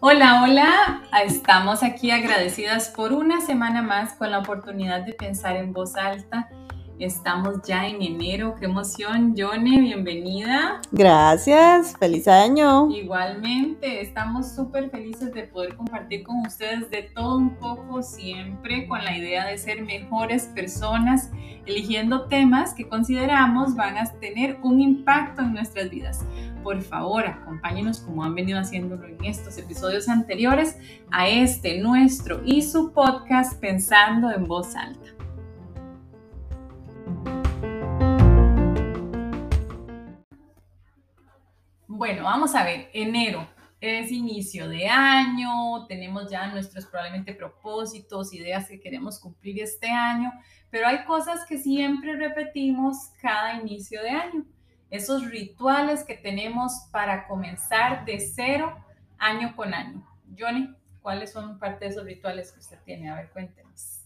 Hola, hola, estamos aquí agradecidas por una semana más con la oportunidad de pensar en voz alta Estamos ya en enero, qué emoción. Yone, bienvenida. Gracias, feliz año. Igualmente, estamos súper felices de poder compartir con ustedes de todo un poco siempre con la idea de ser mejores personas, eligiendo temas que consideramos van a tener un impacto en nuestras vidas. Por favor, acompáñenos como han venido haciéndolo en estos episodios anteriores a este nuestro y su podcast Pensando en voz alta. Bueno, vamos a ver, enero es inicio de año, tenemos ya nuestros probablemente propósitos, ideas que queremos cumplir este año, pero hay cosas que siempre repetimos cada inicio de año. Esos rituales que tenemos para comenzar de cero año con año. Johnny, ¿cuáles son parte de esos rituales que usted tiene? A ver, cuéntenos.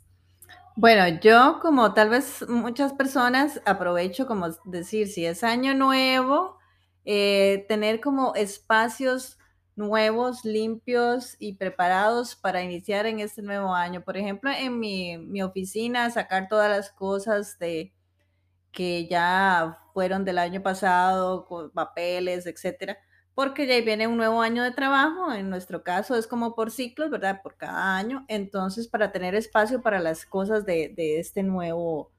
Bueno, yo como tal vez muchas personas aprovecho como decir, si es año nuevo, eh, tener como espacios nuevos, limpios y preparados para iniciar en este nuevo año. Por ejemplo, en mi, mi oficina, sacar todas las cosas de que ya fueron del año pasado, con papeles, etcétera, porque ya viene un nuevo año de trabajo. En nuestro caso es como por ciclos, ¿verdad? Por cada año. Entonces, para tener espacio para las cosas de, de este nuevo,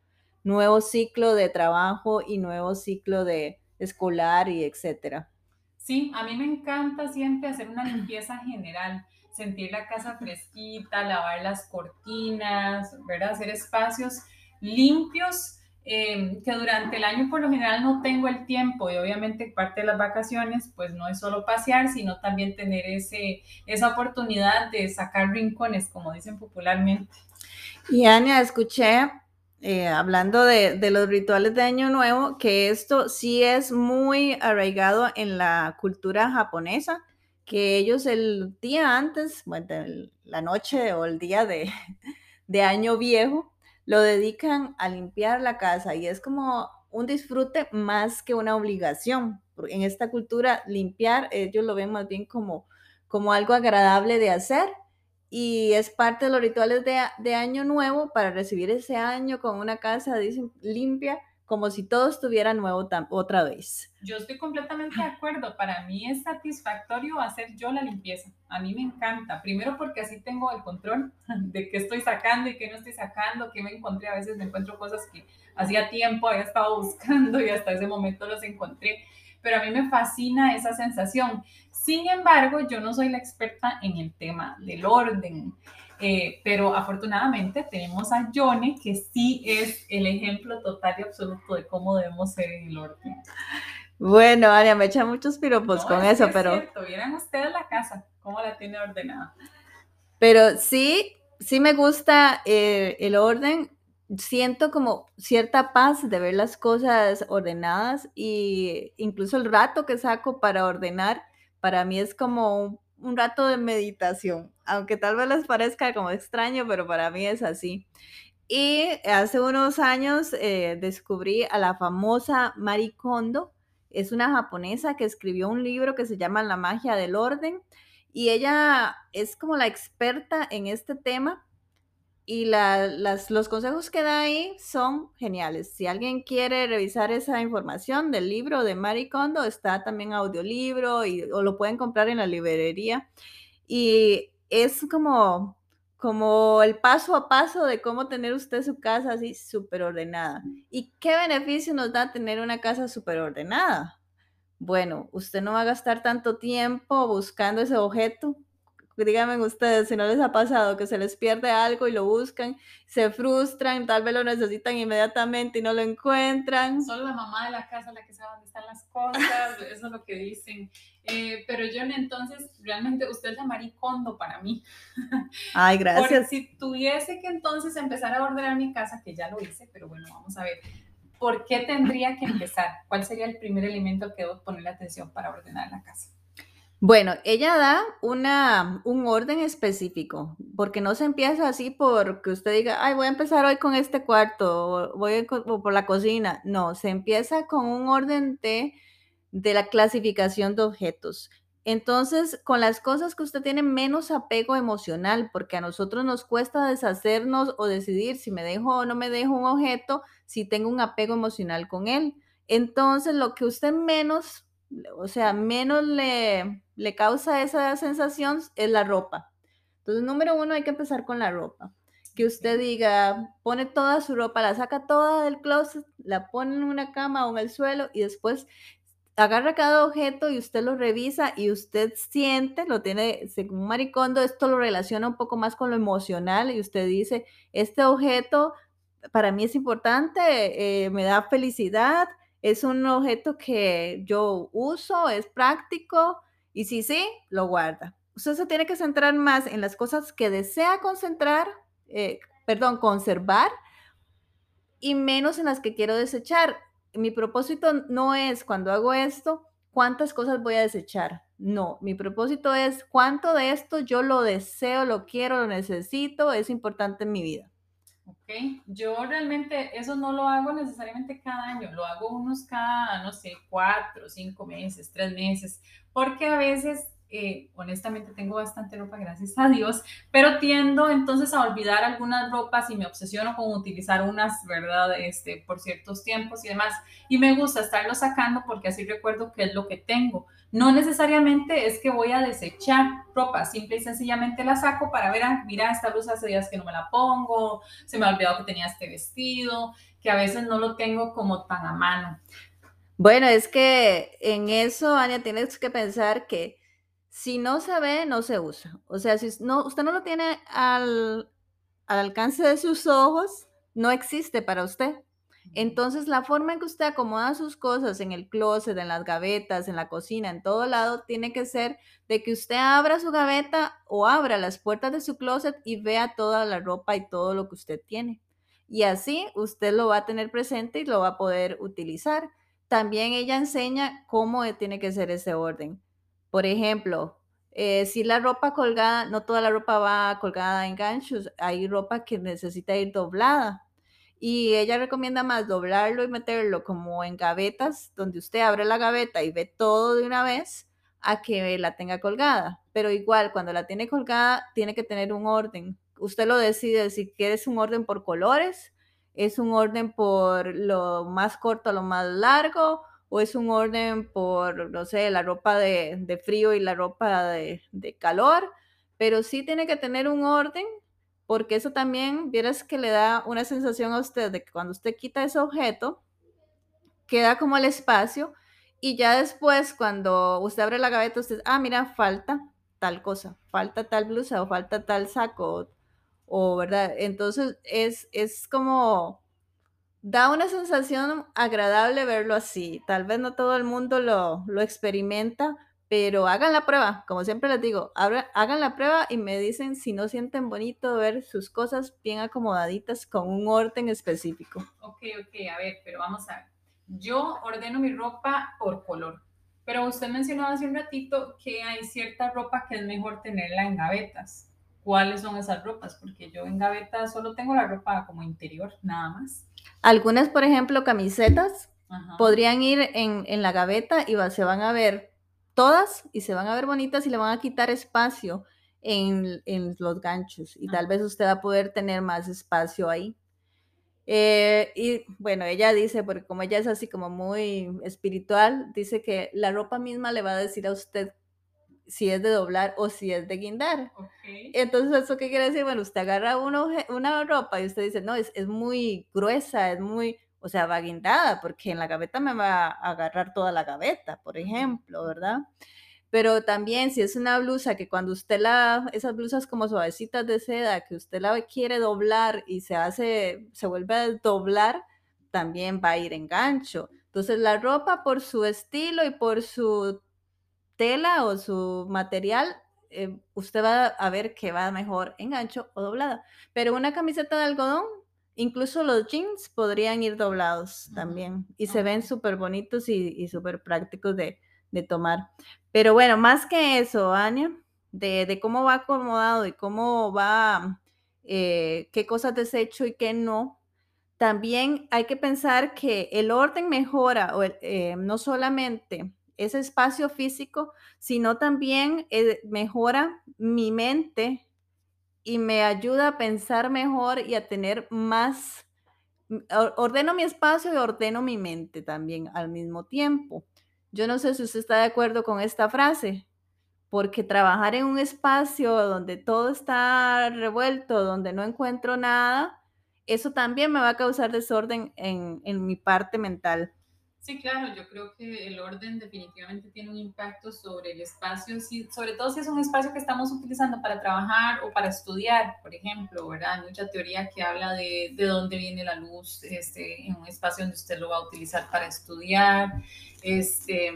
nuevo ciclo de trabajo y nuevo ciclo de, escolar y etcétera. Sí, a mí me encanta siempre hacer una limpieza general, sentir la casa fresquita, lavar las cortinas, ¿verdad? Hacer espacios limpios. Em, que durante el año por lo general no tengo el tiempo y obviamente parte de las vacaciones pues no es solo pasear, sino también tener ese, esa oportunidad de sacar rincones, como dicen popularmente. Y Ania, escuché eh, hablando de, los rituales de Año Nuevo, que esto sí es muy arraigado en la cultura japonesa, que ellos el día antes, bueno, la noche o el día de, de Año Viejo, lo dedican a limpiar la casa y es como un disfrute más que una obligación. En esta cultura, limpiar, ellos lo ven más bien como, como algo agradable de hacer y es parte de los rituales de, Año Nuevo para recibir ese año con una casa limpia, como si todo estuviera nuevo otra vez. Yo estoy completamente de acuerdo. Para mí es satisfactorio hacer yo la limpieza. A mí me encanta. Primero porque así tengo el control de qué estoy sacando y qué no estoy sacando, qué me encontré. A veces me encuentro cosas que hacía tiempo había estado buscando y hasta ese momento los encontré pero a mí me fascina esa sensación. Sin embargo, yo no soy la experta en el tema del orden, eh, pero afortunadamente tenemos a Yone, que sí es el ejemplo total y absoluto de cómo debemos ser en el orden. Bueno, Ania, me echa muchos piropos con eso, pero... Cierto. Vieran ustedes la casa, cómo la tiene ordenada. Pero sí, sí me gusta eh, el orden siento como cierta paz de ver las cosas ordenadas y incluso el rato que saco para ordenar, para mí es como un, rato de meditación, aunque tal vez les parezca como extraño, pero para mí es así. Y hace unos años eh, descubrí a la famosa Marie Kondo, es una japonesa que escribió un libro que se llama La magia del orden y ella es como la experta en este tema y los consejos que da ahí son geniales. Si alguien quiere revisar esa información del libro de Marie Kondo, está también audiolibro y, o lo pueden comprar en la librería. Y es como, como el paso a paso de cómo tener usted su casa así súper ordenada. ¿Y qué beneficio nos da tener una casa súper ordenada? Bueno, usted no va a gastar tanto tiempo buscando ese objeto díganme ustedes si no les ha pasado que se les pierde algo y lo buscan, se frustran, tal vez lo necesitan inmediatamente y no lo encuentran. Solo la mamá de la casa la que sabe dónde están las cosas, eso es lo que dicen. Eh, pero yo entonces, realmente usted es la maricondo para mí. Ay, gracias. Porque si tuviese que entonces empezar a ordenar mi casa, que ya lo hice, pero bueno, vamos a ver. ¿Por qué tendría que empezar? ¿Cuál sería el primer elemento que debo poner atención para ordenar la casa? Bueno, ella da una, un orden específico, porque no se empieza así porque usted diga, ay, voy a empezar hoy con este cuarto, voy a, o por la cocina. No, se empieza con un orden de, de la clasificación de objetos. Entonces, con las cosas que usted tiene menos apego emocional, porque a nosotros nos cuesta deshacernos o decidir si me dejo o no me dejo un objeto, si tengo un apego emocional con él. Entonces, lo que usted menos, o sea, menos le, le causa esa sensación es la ropa. Entonces, número uno, hay que empezar con la ropa. Que usted diga, pone toda su ropa, la saca toda del closet, la pone en una cama o en el suelo y después agarra cada objeto y usted lo revisa y usted siente, lo tiene, según Maricondo, esto lo relaciona un poco más con lo emocional y usted dice, este objeto para mí es importante, eh, me da felicidad, es un objeto que yo uso, es práctico y si sí, lo guarda. Usted se tiene que centrar más en las cosas que desea concentrar, eh, perdón, conservar y menos en las que quiero desechar mi propósito no es cuando hago esto, cuántas cosas voy a desechar. No, mi propósito es cuánto de esto yo lo deseo, lo quiero, lo necesito, es importante en mi vida. Ok, yo realmente eso no lo hago necesariamente cada año, lo hago unos cada, no sé, cuatro, cinco meses, tres meses, porque a veces eh, honestamente tengo bastante ropa, gracias a Dios, pero tiendo entonces a olvidar algunas ropas y me obsesiono con utilizar unas, ¿verdad? Este, por ciertos tiempos y demás. Y me gusta estarlo sacando porque así recuerdo qué es lo que tengo. No necesariamente es que voy a desechar ropa, simple y sencillamente la saco para ver, ah, mira, esta blusa hace días que no me la pongo, se me ha olvidado que tenía este vestido, que a veces no lo tengo como tan a mano. Bueno, es que en eso, Ania, tienes que pensar que si no se ve, no se usa. O sea, si no, usted no lo tiene al, al alcance de sus ojos, no existe para usted. Entonces, la forma en que usted acomoda sus cosas en el closet, en las gavetas, en la cocina, en todo lado, tiene que ser de que usted abra su gaveta o abra las puertas de su closet y vea toda la ropa y todo lo que usted tiene. Y así usted lo va a tener presente y lo va a poder utilizar. También ella enseña cómo tiene que ser ese orden. Por ejemplo, eh, si la ropa colgada, no toda la ropa va colgada en ganchos, hay ropa que necesita ir doblada. Y ella recomienda más doblarlo y meterlo como en gavetas, donde usted abre la gaveta y ve todo de una vez, a que la tenga colgada. Pero igual, cuando la tiene colgada, tiene que tener un orden. Usted lo decide si quieres un orden por colores, es un orden por lo más corto a lo más largo, o es un orden por, no sé, la ropa de, frío y la ropa de, calor, pero sí tiene que tener un orden porque eso también, vieras que le da una sensación a usted de que cuando usted quita ese objeto, queda como el espacio y ya después cuando usted abre la gaveta, usted, ah, mira, falta tal cosa, falta tal blusa o falta tal saco, o, ¿verdad? Entonces es, es como da una sensación agradable verlo así. Tal vez no todo el mundo lo, lo experimenta, pero hagan la prueba, como siempre les digo, hagan la prueba y me dicen si no sienten bonito ver sus cosas bien acomodaditas con un orden específico. Ok, ok, a ver, pero vamos a ver. Yo ordeno mi ropa por color, pero usted mencionó hace un ratito que hay cierta ropa que es mejor tenerla en gavetas. ¿Cuáles son esas ropas? Porque yo en gavetas solo tengo la ropa como interior, nada más. Algunas, por ejemplo, camisetas podrían ir en, la gaveta y se van a ver todas y se van a ver bonitas y le van a quitar espacio en, los ganchos y tal vez usted va a poder tener más espacio ahí. Eh, y bueno, ella dice, porque como ella es así como muy espiritual, dice que la ropa misma le va a decir a usted si es de doblar o si es de guindar. Entonces, ¿eso qué quiere decir? Bueno, usted agarra una ropa y usted dice, no, es, es muy gruesa, es muy, o sea, va guindada, porque en la gaveta me va a agarrar toda la gaveta, por ejemplo, ¿verdad? Pero también si es una blusa que cuando usted la, esas blusas como suavecitas de seda, que usted la quiere doblar y se hace, se vuelve a doblar, también va a ir en gancho. Entonces la ropa por su estilo y por su tela o su material, eh, usted va a ver que va mejor en gancho o doblada. Pero una camiseta de algodón, incluso los jeans podrían ir doblados también y se ven súper bonitos y, súper prácticos de, de tomar. Pero bueno, más que eso, Ania, de, cómo va acomodado y cómo va, eh, qué cosas desecho y qué no, también hay que pensar que el orden mejora, eh, no solamente ese espacio físico, sino también eh, mejora mi mente y me ayuda a pensar mejor y a tener más, ordeno mi espacio y ordeno mi mente también al mismo tiempo. Yo no sé si usted está de acuerdo con esta frase, porque trabajar en un espacio donde todo está revuelto, donde no encuentro nada, eso también me va a causar desorden en, en mi parte mental. Sí, claro, yo creo que el orden definitivamente tiene un impacto sobre el espacio, sobre todo si es un espacio que estamos utilizando para trabajar o para estudiar, por ejemplo, ¿verdad? Hay mucha teoría que habla de, de dónde viene la luz este, en un espacio donde usted lo va a utilizar para estudiar, este,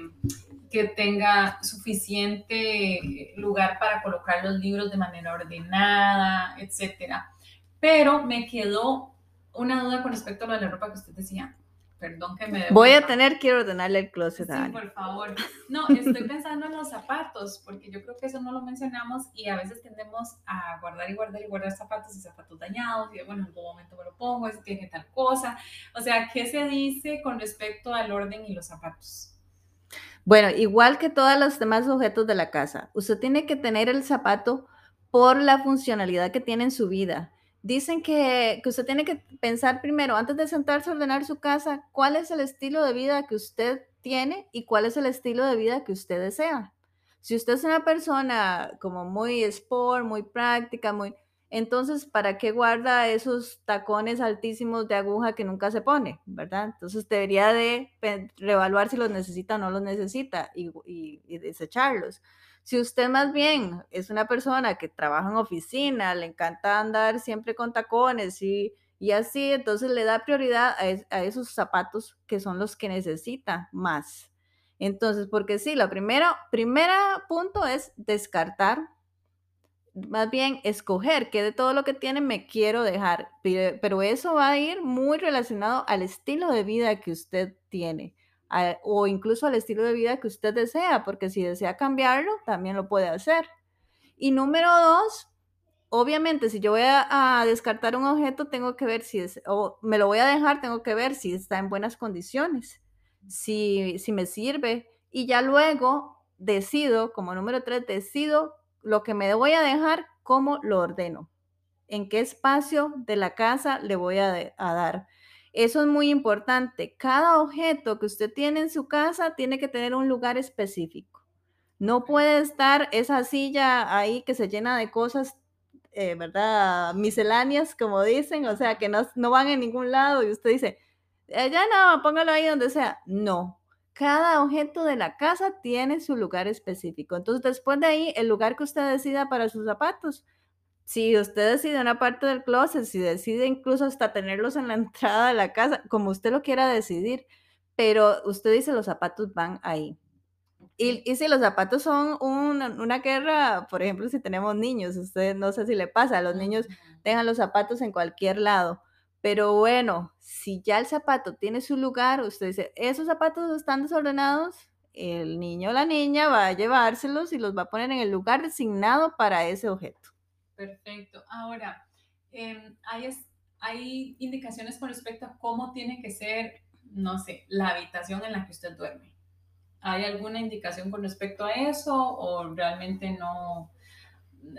que tenga suficiente lugar para colocar los libros de manera ordenada, etcétera. Pero me quedó una duda con respecto a la ropa que usted decía Perdón que me... Voy a tener que ordenarle el closet a Sí, por favor. No, estoy pensando en los zapatos, porque yo creo que eso no lo mencionamos y a veces tendemos a guardar y guardar y guardar zapatos y zapatos dañados y bueno, en algún momento me lo pongo, es tiene tal cosa. O sea, ¿qué se dice con respecto al orden y los zapatos? Bueno, igual que todos los demás objetos de la casa, usted tiene que tener el zapato por la funcionalidad que tiene en su vida dicen que, usted tiene que pensar primero, antes de sentarse a ordenar su casa, cuál es el estilo de vida que usted tiene y cuál es el estilo de vida que usted desea. Si usted es una persona como muy sport, muy práctica, muy... Entonces, ¿para qué guarda esos tacones altísimos de aguja que nunca se pone? ¿Verdad? Entonces debería de reevaluar si los necesita o no los necesita y, y desecharlos. Si usted más bien es una persona que trabaja en oficina, le encanta andar siempre con tacones y, y así, entonces le da prioridad a, esos zapatos que son los que necesita más. Entonces, porque sí, la primera, primera punto es descartar, más bien escoger qué de todo lo que tiene me quiero dejar, pero eso va a ir muy relacionado al estilo de vida que usted tiene o incluso al estilo de vida que usted desea, porque si desea cambiarlo, también lo puede hacer. Y número dos, obviamente, si yo voy a, descartar un objeto, tengo que ver si es, o me lo voy a dejar, tengo que ver si está en buenas condiciones, si, si me sirve. Y ya luego decido, como número tres, decido lo que me voy a dejar, cómo lo ordeno, en qué espacio de la casa le voy a, a dar. Eso es muy importante. Cada objeto que usted tiene en su casa tiene que tener un lugar específico. No puede estar esa silla ahí que se llena de cosas, eh, ¿verdad? Misceláneas, como dicen, o sea, que no, no van en ningún lado y usted dice, eh, ya no, póngalo ahí donde sea. No, cada objeto de la casa tiene su lugar específico. Entonces, después de ahí, el lugar que usted decida para sus zapatos, si usted decide una parte del closet, si decide incluso hasta tenerlos en la entrada de la casa, como usted lo quiera decidir, pero usted dice los zapatos van ahí. Y, y si los zapatos son una guerra, por ejemplo, si tenemos niños, usted no sé si le pasa, los niños dejan los zapatos en cualquier lado. Pero bueno, si ya el zapato tiene su lugar, usted dice, esos zapatos están desordenados, el niño o la niña va a llevárselos y los va a poner en el lugar designado para ese objeto. Perfecto. Ahora, em, hay, hay indicaciones con respecto a cómo tiene que ser, no sé, la habitación en la que usted duerme. ¿Hay alguna indicación con respecto a eso o realmente no?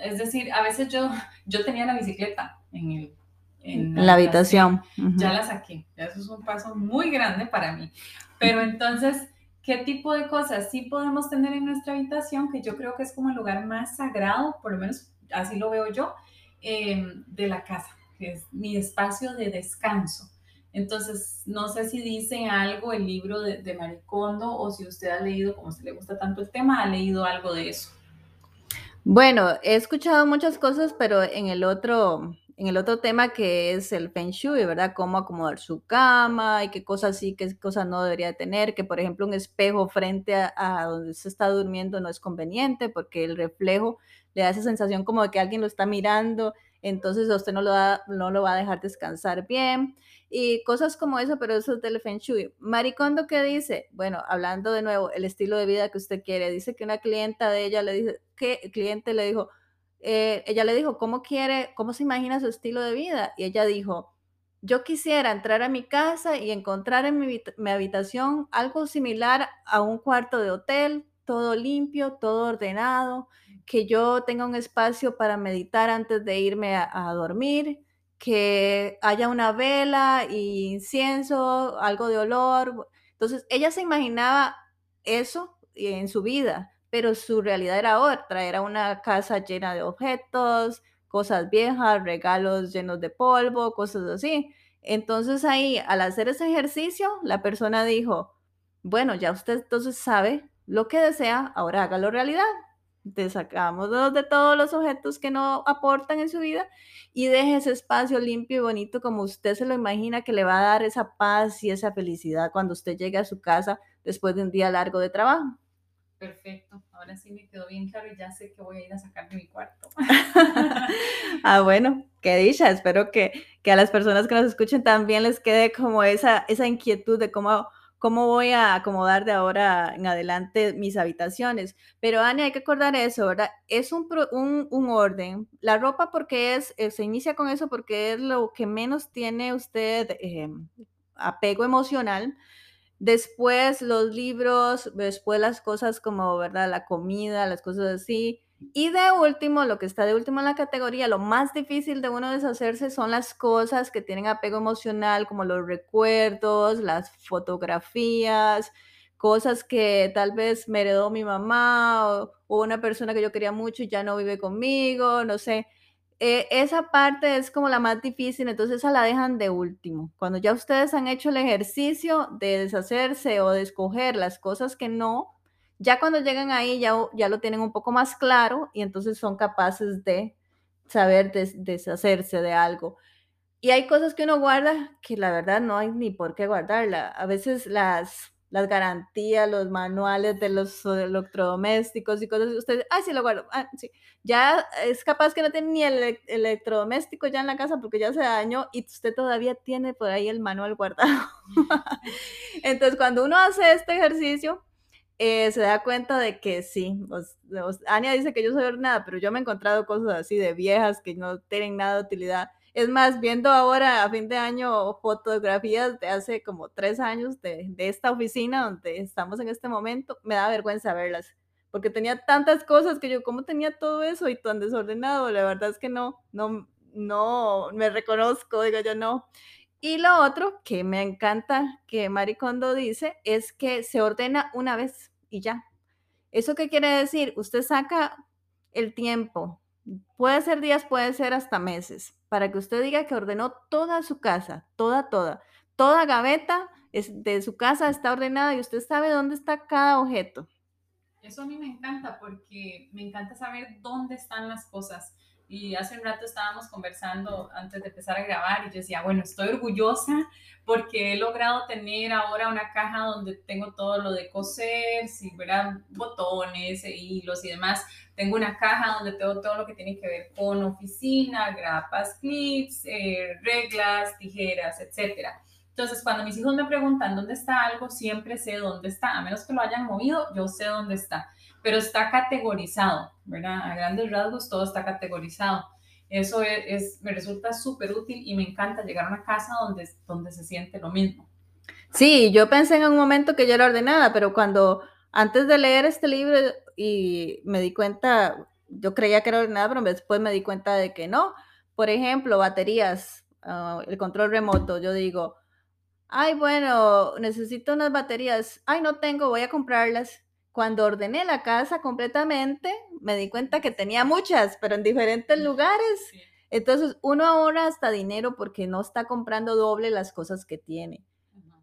Es decir, a veces yo, yo tenía la bicicleta en, el, en la, habitación. Ya la saqué. Eso es un paso muy grande para mí. Pero entonces, ¿qué tipo de cosas sí podemos tener en nuestra habitación? Que yo creo que es como el lugar más sagrado, por lo menos así lo veo yo, em, de la casa, que es mi espacio de descanso. Entonces, no sé si dice algo el libro de, de Maricondo o si usted ha leído, como se le gusta tanto el tema, ha leído algo de eso. Bueno, he escuchado muchas cosas, pero en el otro, en el otro tema que es el Feng Shui, ¿verdad? Cómo acomodar su cama y qué cosas sí, qué cosas no debería tener, que por ejemplo un espejo frente a, a donde se está durmiendo no es conveniente porque el reflejo le da esa sensación como de que alguien lo está mirando. entonces usted no lo, no lo va a dejar descansar bien y cosas como eso, pero eso es del Feng Shui. Maricondo, ¿qué dice? Bueno, hablando de nuevo, el estilo de vida que usted quiere, dice que una clienta de ella le dice, que cliente le dijo, eh, ella le dijo, ¿cómo quiere, cómo se imagina su estilo de vida? Y ella dijo, yo quisiera entrar a mi casa y encontrar en mi, mi habitación algo similar a un cuarto de hotel, todo limpio, todo ordenado, que yo tenga un espacio para meditar antes de irme a, dormir, que haya una vela y incienso, algo de olor. Entonces, ella se imaginaba eso en su vida, pero su realidad era otra, era una casa llena de objetos, cosas viejas, regalos llenos de polvo, cosas así. Entonces ahí, al hacer ese ejercicio, la persona dijo, bueno, ya usted entonces sabe lo que desea, ahora hágalo realidad. Desacamos de todos los objetos que no aportan en su vida y deje ese espacio limpio y bonito como usted se lo imagina que le va a dar esa paz y esa felicidad cuando usted llegue a su casa después de un día largo de trabajo. Perfecto, ahora sí me quedó bien claro y ya sé que voy a ir a sacar de mi cuarto. ah, bueno, qué dicha, espero que, que, a las personas que nos escuchen también les quede como esa, esa inquietud de cómo cómo voy a acomodar de ahora en adelante mis habitaciones. Pero Ani, hay que acordar eso, ¿verdad? Es un, un, un orden. La ropa porque es, eh, se inicia con eso porque es lo que menos tiene usted eh, apego emocional. Después los libros, después las cosas como, ¿verdad? La comida, las cosas así. Y de último, lo que está de último en la categoría, lo más difícil de uno deshacerse son las cosas que tienen apego emocional, como los recuerdos, las fotografías, cosas que tal vez me heredó mi mamá o, una persona que yo quería mucho y ya no vive conmigo, no sé. Eh, esa parte es como la más difícil, entonces esa la dejan de último. Cuando ya ustedes han hecho el ejercicio de deshacerse o de escoger las cosas que no, ya cuando llegan ahí ya, ya lo tienen un poco más claro y entonces son capaces de saber deshacerse de algo. Y hay cosas que uno guarda que la verdad no hay ni por qué guardarla. A veces las, las garantías, los manuales de los electrodomésticos y cosas, ustedes, ay, sí lo guardo, ah, sí. Ya es capaz que no tiene ni el electrodoméstico ya en la casa porque ya se dañó y usted todavía tiene por ahí el manual guardado. Entonces, cuando uno hace este ejercicio, eh, se da cuenta de que sí, Ania dice que yo soy ordenada, pero yo me he encontrado cosas así de viejas que no tienen nada de utilidad. Es más, viendo ahora a fin de año fotografías de hace como tres años de, de esta oficina donde estamos en este momento, me da vergüenza verlas, porque tenía tantas cosas que yo, ¿cómo tenía todo eso y tan desordenado? La verdad es que no, no, no me reconozco, digo yo no. Y lo otro que me encanta que Maricondo dice es que se ordena una vez y ya. ¿Eso qué quiere decir? Usted saca el tiempo, puede ser días, puede ser hasta meses, para que usted diga que ordenó toda su casa, toda, toda. Toda gaveta de su casa está ordenada y usted sabe dónde está cada objeto. Eso a mí me encanta porque me encanta saber dónde están las cosas. Y hace un rato estábamos conversando antes de empezar a grabar y yo decía, bueno, estoy orgullosa porque he logrado tener ahora una caja donde tengo todo lo de coser, si verán botones, e hilos y demás. Tengo una caja donde tengo todo lo que tiene que ver con oficina, grapas, clips, eh, reglas, tijeras, etcétera. Entonces, cuando mis hijos me preguntan dónde está algo, siempre sé dónde está. A menos que lo hayan movido, yo sé dónde está pero está categorizado, ¿verdad? A grandes rasgos todo está categorizado. Eso es, me resulta súper útil y me encanta llegar a una casa donde, donde se siente lo mismo. Sí, yo pensé en un momento que yo era ordenada, pero cuando antes de leer este libro y me di cuenta, yo creía que era ordenada, pero después me di cuenta de que no. Por ejemplo, baterías, ah, el control remoto, yo digo, ay, bueno, necesito unas baterías, ay, no tengo, voy a comprarlas cuando ordené la casa completamente, me di cuenta que tenía muchas, pero en diferentes lugares. Entonces, uno ahorra hasta dinero porque no está comprando doble las cosas que tiene.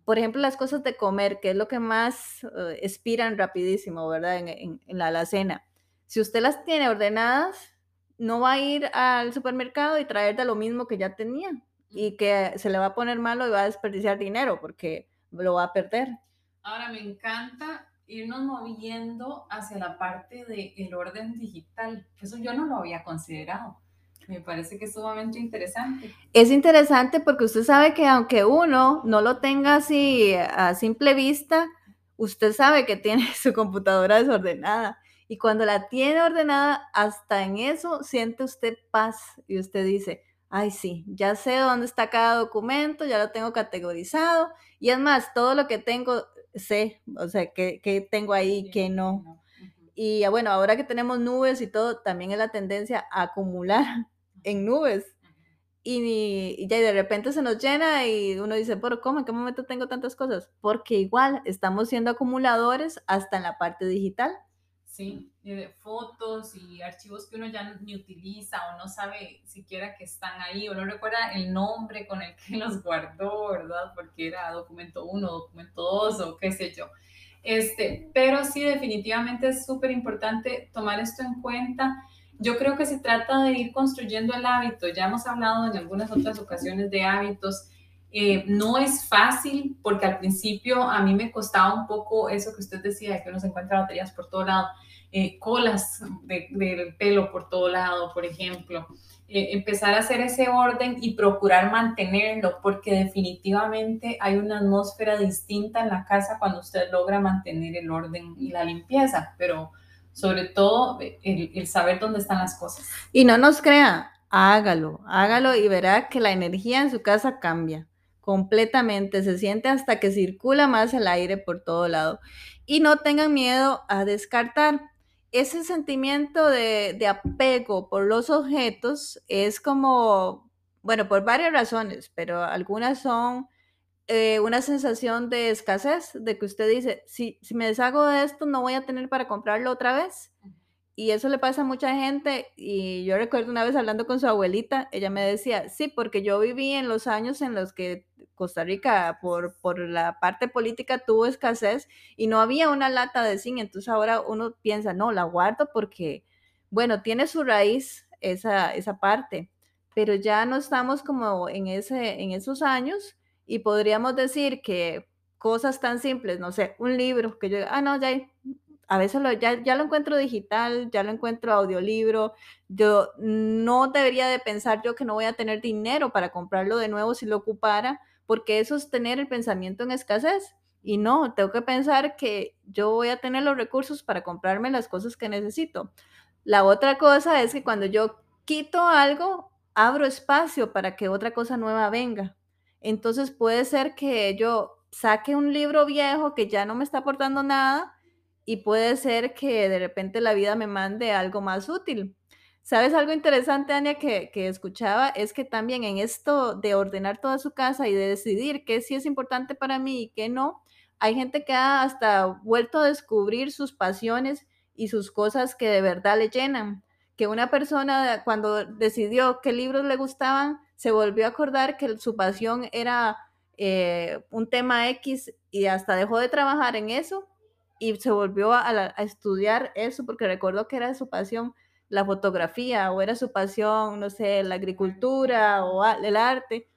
Por ejemplo, las cosas de comer, que es lo que más uh, expiran rapidísimo, ¿verdad? En, la alacena. Si usted las tiene ordenadas, no va a ir al supermercado y traer de lo mismo que ya tenía y que se le va a poner malo y va a desperdiciar dinero porque lo va a perder. Ahora me encanta irnos moviendo hacia la parte del orden digital. Eso yo no lo había considerado. Me parece que es sumamente interesante. Es interesante porque usted sabe que aunque uno no lo tenga así a simple vista, usted sabe que tiene su computadora desordenada. Y cuando la tiene ordenada, hasta en eso siente usted paz y usted dice, ay sí, ya sé dónde está cada documento, ya lo tengo categorizado. Y es más, todo lo que tengo, sé, o sea, que, tengo ahí, que no. Y bueno, ahora que tenemos nubes y todo, también es la tendencia a acumular en nubes. Y, ya de repente se nos llena y uno dice, pero ¿cómo? ¿En qué momento tengo tantas cosas? Porque igual estamos siendo acumuladores hasta en la parte digital. Sí, de fotos y archivos que uno ya ni utiliza o no sabe siquiera que están ahí o no recuerda el nombre con el que los guardó, ¿verdad? Porque era documento 1, documento 2 o qué sé yo. Este, pero sí, definitivamente es súper importante tomar esto en cuenta. Yo creo que se trata de ir construyendo el hábito. Ya hemos hablado en algunas otras ocasiones de hábitos. Eh, no es fácil porque al principio a mí me costaba un poco eso que usted decía, que uno se encuentra baterías por todo lado, eh, colas del pelo por todo lado, por ejemplo. Eh, empezar a hacer ese orden y procurar mantenerlo, porque definitivamente hay una atmósfera distinta en la casa cuando usted logra mantener el orden y la limpieza, pero sobre todo el, el saber dónde están las cosas. Y no nos crea, hágalo, hágalo y verá que la energía en su casa cambia completamente, se siente hasta que circula más el aire por todo lado. Y no tengan miedo a descartar. Ese sentimiento de, de apego por los objetos es como, bueno, por varias razones, pero algunas son eh, una sensación de escasez, de que usted dice, si, si me deshago de esto, no voy a tener para comprarlo otra vez. Y eso le pasa a mucha gente. Y yo recuerdo una vez hablando con su abuelita, ella me decía, sí, porque yo viví en los años en los que Costa Rica, por, por la parte política, tuvo escasez y no había una lata de zinc. Entonces ahora uno piensa, no, la guardo porque, bueno, tiene su raíz esa, esa parte, pero ya no estamos como en, ese, en esos años y podríamos decir que cosas tan simples, no sé, un libro que yo, ah, no, ya, a veces ya, ya lo encuentro digital, ya lo encuentro audiolibro, yo no debería de pensar yo que no voy a tener dinero para comprarlo de nuevo si lo ocupara, porque eso es tener el pensamiento en escasez. Y no, tengo que pensar que yo voy a tener los recursos para comprarme las cosas que necesito. La otra cosa es que cuando yo quito algo, abro espacio para que otra cosa nueva venga. Entonces puede ser que yo saque un libro viejo que ya no me está aportando nada y puede ser que de repente la vida me mande algo más útil. ¿Sabes algo interesante, Ania, que, que, escuchaba? Es que también en esto de ordenar toda su casa y de decidir qué sí es importante para mí y qué no, hay gente que ha hasta vuelto a descubrir sus pasiones y sus cosas que de verdad le llenan. Que una persona cuando decidió qué libros le gustaban, se volvió a acordar que su pasión era eh, un tema X y hasta dejó de trabajar en eso y se volvió a, estudiar eso porque recuerdo que era su pasión la fotografía o era su pasión, no sé, la agricultura o el arte.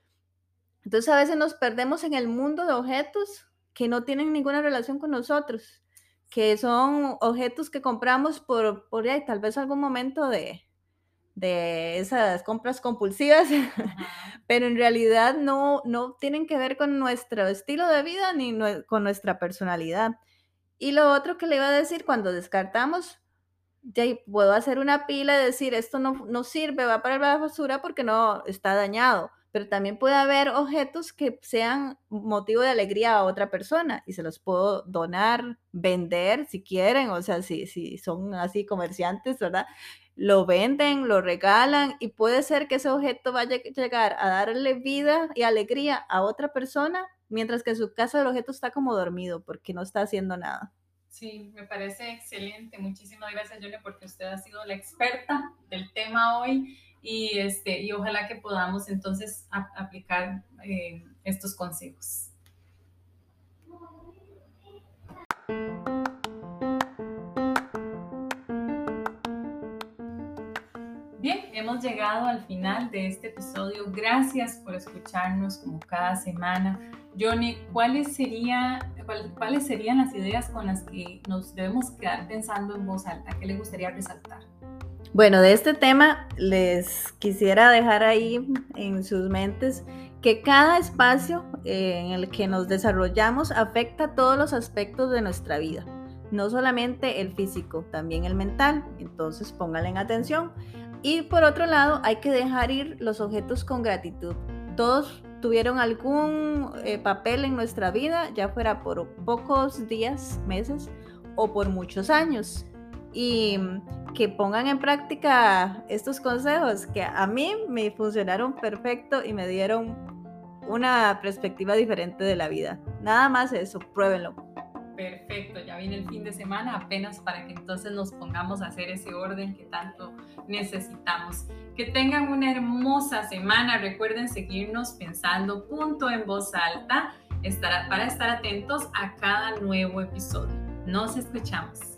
Entonces a veces nos perdemos en el mundo de objetos que no tienen ninguna relación con nosotros, que son objetos que compramos por, por ahí, tal vez algún momento de, de esas compras compulsivas, pero en realidad no, no tienen que ver con nuestro estilo de vida ni con nuestra personalidad. Y lo otro que le iba a decir, cuando descartamos, ya puedo hacer una pila y decir, esto no, no sirve, va para la basura porque no está dañado, pero también puede haber objetos que sean motivo de alegría a otra persona y se los puedo donar, vender si quieren, o sea, si, si son así comerciantes, ¿verdad? lo venden, lo regalan y puede ser que ese objeto vaya a llegar a darle vida y alegría a otra persona, mientras que en su casa el objeto está como dormido porque no está haciendo nada. Sí, me parece excelente. Muchísimas gracias, Julia, porque usted ha sido la experta del tema hoy y, este, y ojalá que podamos entonces aplicar eh, estos consejos. Hemos llegado al final de este episodio. Gracias por escucharnos como cada semana. Johnny, ¿cuáles, sería, ¿cuáles serían las ideas con las que nos debemos quedar pensando en voz alta? ¿Qué le gustaría resaltar? Bueno, de este tema les quisiera dejar ahí en sus mentes que cada espacio eh, en el que nos desarrollamos afecta todos los aspectos de nuestra vida, no solamente el físico, también el mental. Entonces pónganle en atención. Y por otro lado, hay que dejar ir los objetos con gratitud. Todos tuvieron algún eh, papel en nuestra vida, ya fuera por pocos días, meses o por muchos años. Y que pongan en práctica estos consejos que a mí me funcionaron perfecto y me dieron una perspectiva diferente de la vida. Nada más eso, pruébenlo. Perfecto, ya viene el fin de semana apenas para que entonces nos pongamos a hacer ese orden que tanto necesitamos. Que tengan una hermosa semana. Recuerden seguirnos pensando punto en voz alta para estar atentos a cada nuevo episodio. Nos escuchamos.